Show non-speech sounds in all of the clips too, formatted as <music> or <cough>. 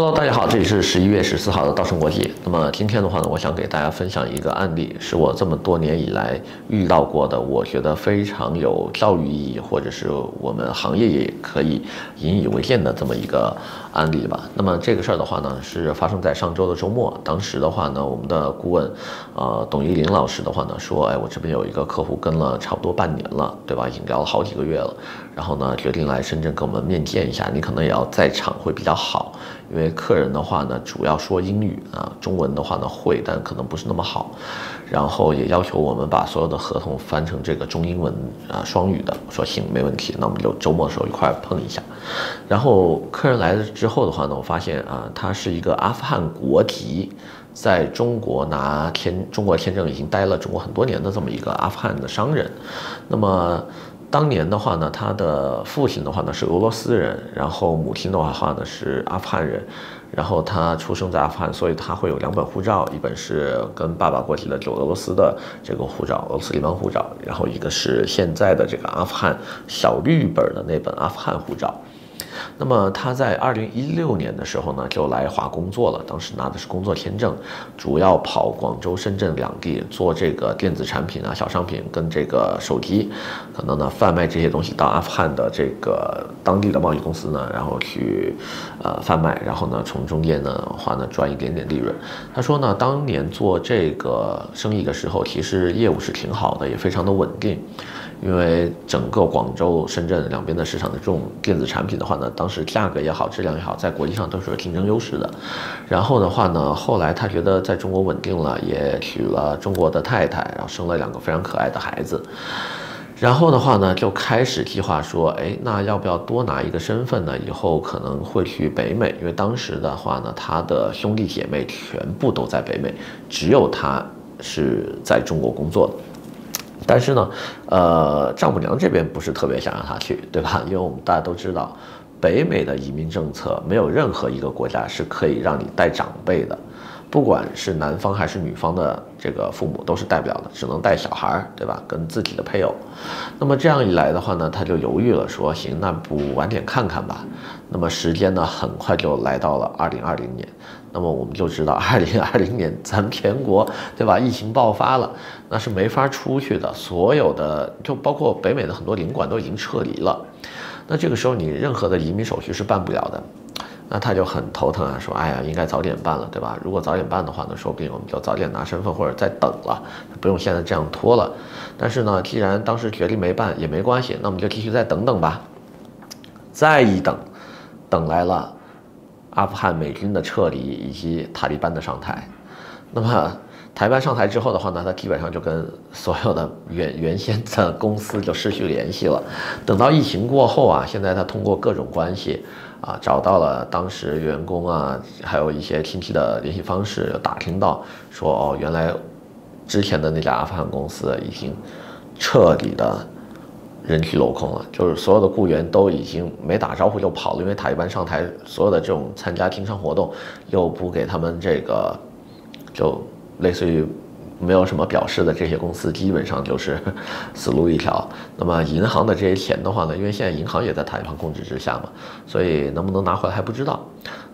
Hello，大家好，这里是十一月十四号的稻盛国际。那么今天的话呢，我想给大家分享一个案例，是我这么多年以来遇到过的，我觉得非常有教育意义，或者是我们行业也可以引以为鉴的这么一个案例吧。那么这个事儿的话呢，是发生在上周的周末。当时的话呢，我们的顾问，呃，董一林老师的话呢，说，哎，我这边有一个客户跟了差不多半年了，对吧？已经聊了好几个月了，然后呢，决定来深圳跟我们面见一下，你可能也要在场会比较好，因为。客人的话呢，主要说英语啊，中文的话呢会，但可能不是那么好。然后也要求我们把所有的合同翻成这个中英文啊双语的。我说行，没问题，那我们就周末的时候一块碰一下。然后客人来了之后的话呢，我发现啊，他是一个阿富汗国籍，在中国拿签中国签证已经待了中国很多年的这么一个阿富汗的商人。那么。当年的话呢，他的父亲的话呢是俄罗斯人，然后母亲的话呢是阿富汗人，然后他出生在阿富汗，所以他会有两本护照，一本是跟爸爸过去的就俄罗斯的这个护照，俄罗斯联邦护照，然后一个是现在的这个阿富汗小绿本的那本阿富汗护照。那么他在二零一六年的时候呢，就来华工作了。当时拿的是工作签证，主要跑广州、深圳两地做这个电子产品啊、小商品跟这个手机，可能呢贩卖这些东西到阿富汗的这个当地的贸易公司呢，然后去呃贩卖，然后呢从中间呢话呢赚一点点利润。他说呢，当年做这个生意的时候，其实业务是挺好的，也非常的稳定。因为整个广州、深圳两边的市场的这种电子产品的话呢，当时价格也好，质量也好，在国际上都是有竞争优势的。然后的话呢，后来他觉得在中国稳定了，也娶了中国的太太，然后生了两个非常可爱的孩子。然后的话呢，就开始计划说，哎，那要不要多拿一个身份呢？以后可能会去北美，因为当时的话呢，他的兄弟姐妹全部都在北美，只有他是在中国工作的。但是呢，呃，丈母娘这边不是特别想让他去，对吧？<laughs> 因为我们大家都知道，北美的移民政策没有任何一个国家是可以让你带长辈的，不管是男方还是女方的这个父母都是带不了的，只能带小孩，对吧？跟自己的配偶。那么这样一来的话呢，他就犹豫了，说行，那不晚点看看吧。那么时间呢，很快就来到了二零二零年。那么我们就知道，二零二零年咱们全国，对吧？疫情爆发了，那是没法出去的。所有的，就包括北美的很多领馆都已经撤离了。那这个时候你任何的移民手续是办不了的。那他就很头疼啊，说：“哎呀，应该早点办了，对吧？如果早点办的话呢，说不定我们就早点拿身份或者再等了，不用现在这样拖了。但是呢，既然当时决定没办也没关系，那我们就继续再等等吧。再一等，等来了。”阿富汗美军的撤离以及塔利班的上台，那么台湾上台之后的话呢，他基本上就跟所有的原原先的公司就失去联系了。等到疫情过后啊，现在他通过各种关系啊，找到了当时员工啊，还有一些亲戚的联系方式，打听到说哦，原来之前的那家阿富汗公司已经彻底的。人去楼空了，就是所有的雇员都已经没打招呼就跑了，因为塔利班上台，所有的这种参加经商活动又不给他们这个，就类似于没有什么表示的这些公司，基本上就是 <laughs> 死路一条。那么银行的这些钱的话呢，因为现在银行也在塔利班控制之下嘛，所以能不能拿回来还不知道。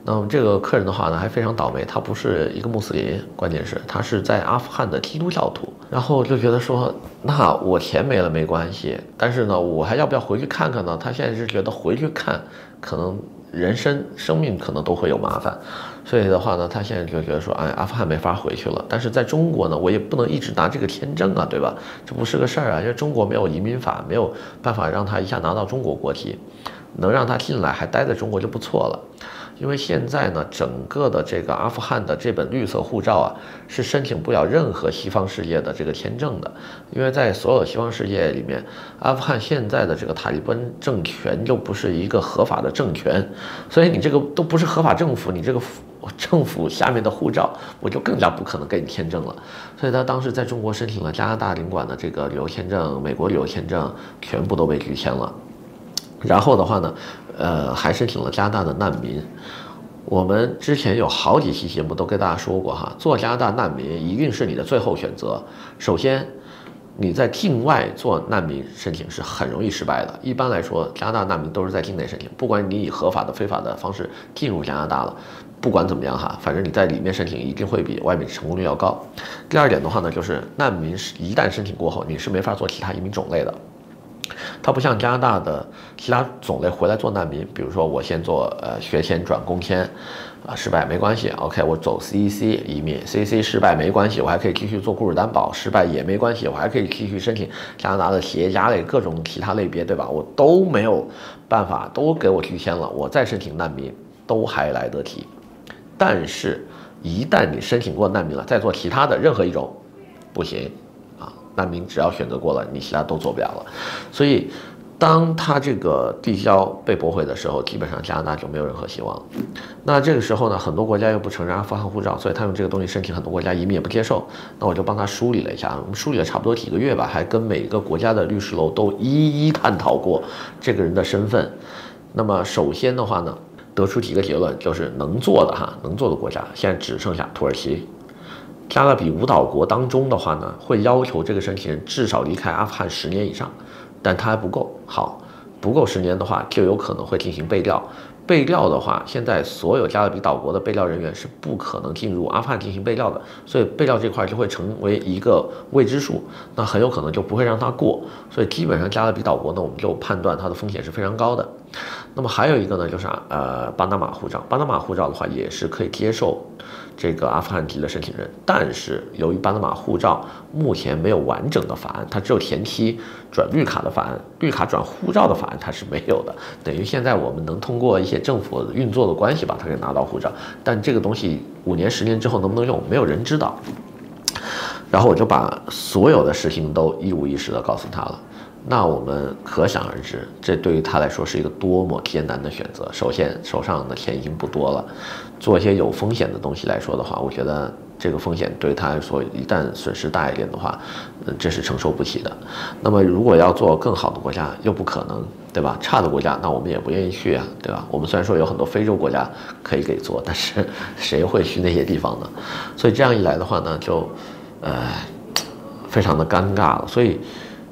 那么这个客人的话呢，还非常倒霉，他不是一个穆斯林，关键是他是在阿富汗的基督教徒，然后就觉得说，那我钱没了没关系，但是呢，我还要不要回去看看呢？他现在是觉得回去看，可能人身生命可能都会有麻烦，所以的话呢，他现在就觉得说，哎，阿富汗没法回去了，但是在中国呢，我也不能一直拿这个签证啊，对吧？这不是个事儿啊，因为中国没有移民法，没有办法让他一下拿到中国国籍，能让他进来还待在中国就不错了。因为现在呢，整个的这个阿富汗的这本绿色护照啊，是申请不了任何西方世界的这个签证的。因为在所有西方世界里面，阿富汗现在的这个塔利班政权就不是一个合法的政权，所以你这个都不是合法政府，你这个政府下面的护照，我就更加不可能给你签证了。所以他当时在中国申请了加拿大领馆的这个旅游签证、美国旅游签证，全部都被拒签了。然后的话呢，呃，还申请了加拿大的难民。我们之前有好几期节目都跟大家说过哈，做加拿大难民一定是你的最后选择。首先，你在境外做难民申请是很容易失败的。一般来说，加拿大难民都是在境内申请，不管你以合法的、非法的方式进入加拿大了，不管怎么样哈，反正你在里面申请一定会比外面成功率要高。第二点的话呢，就是难民是一旦申请过后，你是没法做其他移民种类的。它不像加拿大的其他种类回来做难民，比如说我先做呃学签转工签，啊失败没关系，OK 我走 CEC 移民，CEC 失败没关系，我还可以继续做雇主担保，失败也没关系，我还可以继续申请加拿大的企业家类各种其他类别，对吧？我都没有办法，都给我拒签了，我再申请难民都还来得及。但是，一旦你申请过难民了，再做其他的任何一种，不行。难民只要选择过了，你其他都做不了了。所以，当他这个递交被驳回的时候，基本上加拿大就没有任何希望。那这个时候呢，很多国家又不承认阿富汗护照，所以他用这个东西申请，很多国家移民也不接受。那我就帮他梳理了一下，我们梳理了差不多几个月吧，还跟每个国家的律师楼都一一探讨过这个人的身份。那么首先的话呢，得出几个结论，就是能做的哈，能做的国家现在只剩下土耳其。加勒比五岛国当中的话呢，会要求这个申请人至少离开阿富汗十年以上，但他还不够好，不够十年的话，就有可能会进行备调。备调的话，现在所有加勒比岛国的备调人员是不可能进入阿富汗进行备调的，所以备调这块就会成为一个未知数，那很有可能就不会让他过。所以基本上加勒比岛国呢，我们就判断它的风险是非常高的。那么还有一个呢，就是呃巴拿马护照，巴拿马护照的话也是可以接受。这个阿富汗籍的申请人，但是由于巴拿马护照目前没有完整的法案，它只有前期转绿卡的法案，绿卡转护照的法案它是没有的。等于现在我们能通过一些政府运作的关系把它给拿到护照，但这个东西五年、十年之后能不能用，没有人知道。然后我就把所有的事情都一五一十的告诉他了。那我们可想而知，这对于他来说是一个多么艰难的选择。首先，手上的钱已经不多了，做一些有风险的东西来说的话，我觉得这个风险对他来说，一旦损失大一点的话，嗯，这是承受不起的。那么，如果要做更好的国家，又不可能，对吧？差的国家，那我们也不愿意去啊，对吧？我们虽然说有很多非洲国家可以给做，但是 <laughs> 谁会去那些地方呢？所以这样一来的话呢，就，呃，非常的尴尬了。所以。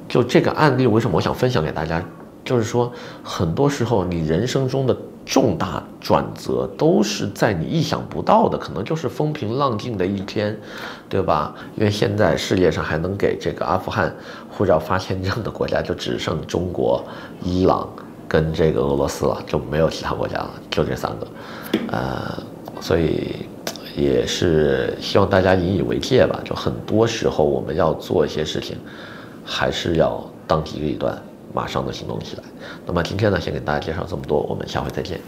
就这个案例，为什么我想分享给大家？就是说，很多时候你人生中的重大转折都是在你意想不到的，可能就是风平浪静的一天，对吧？因为现在世界上还能给这个阿富汗护照发签证的国家就只剩中国、伊朗跟这个俄罗斯了，就没有其他国家了，就这三个。呃，所以也是希望大家引以为戒吧。就很多时候我们要做一些事情。还是要当机立断马上的行动起来。那么今天呢先给大家介绍这么多我们下回再见。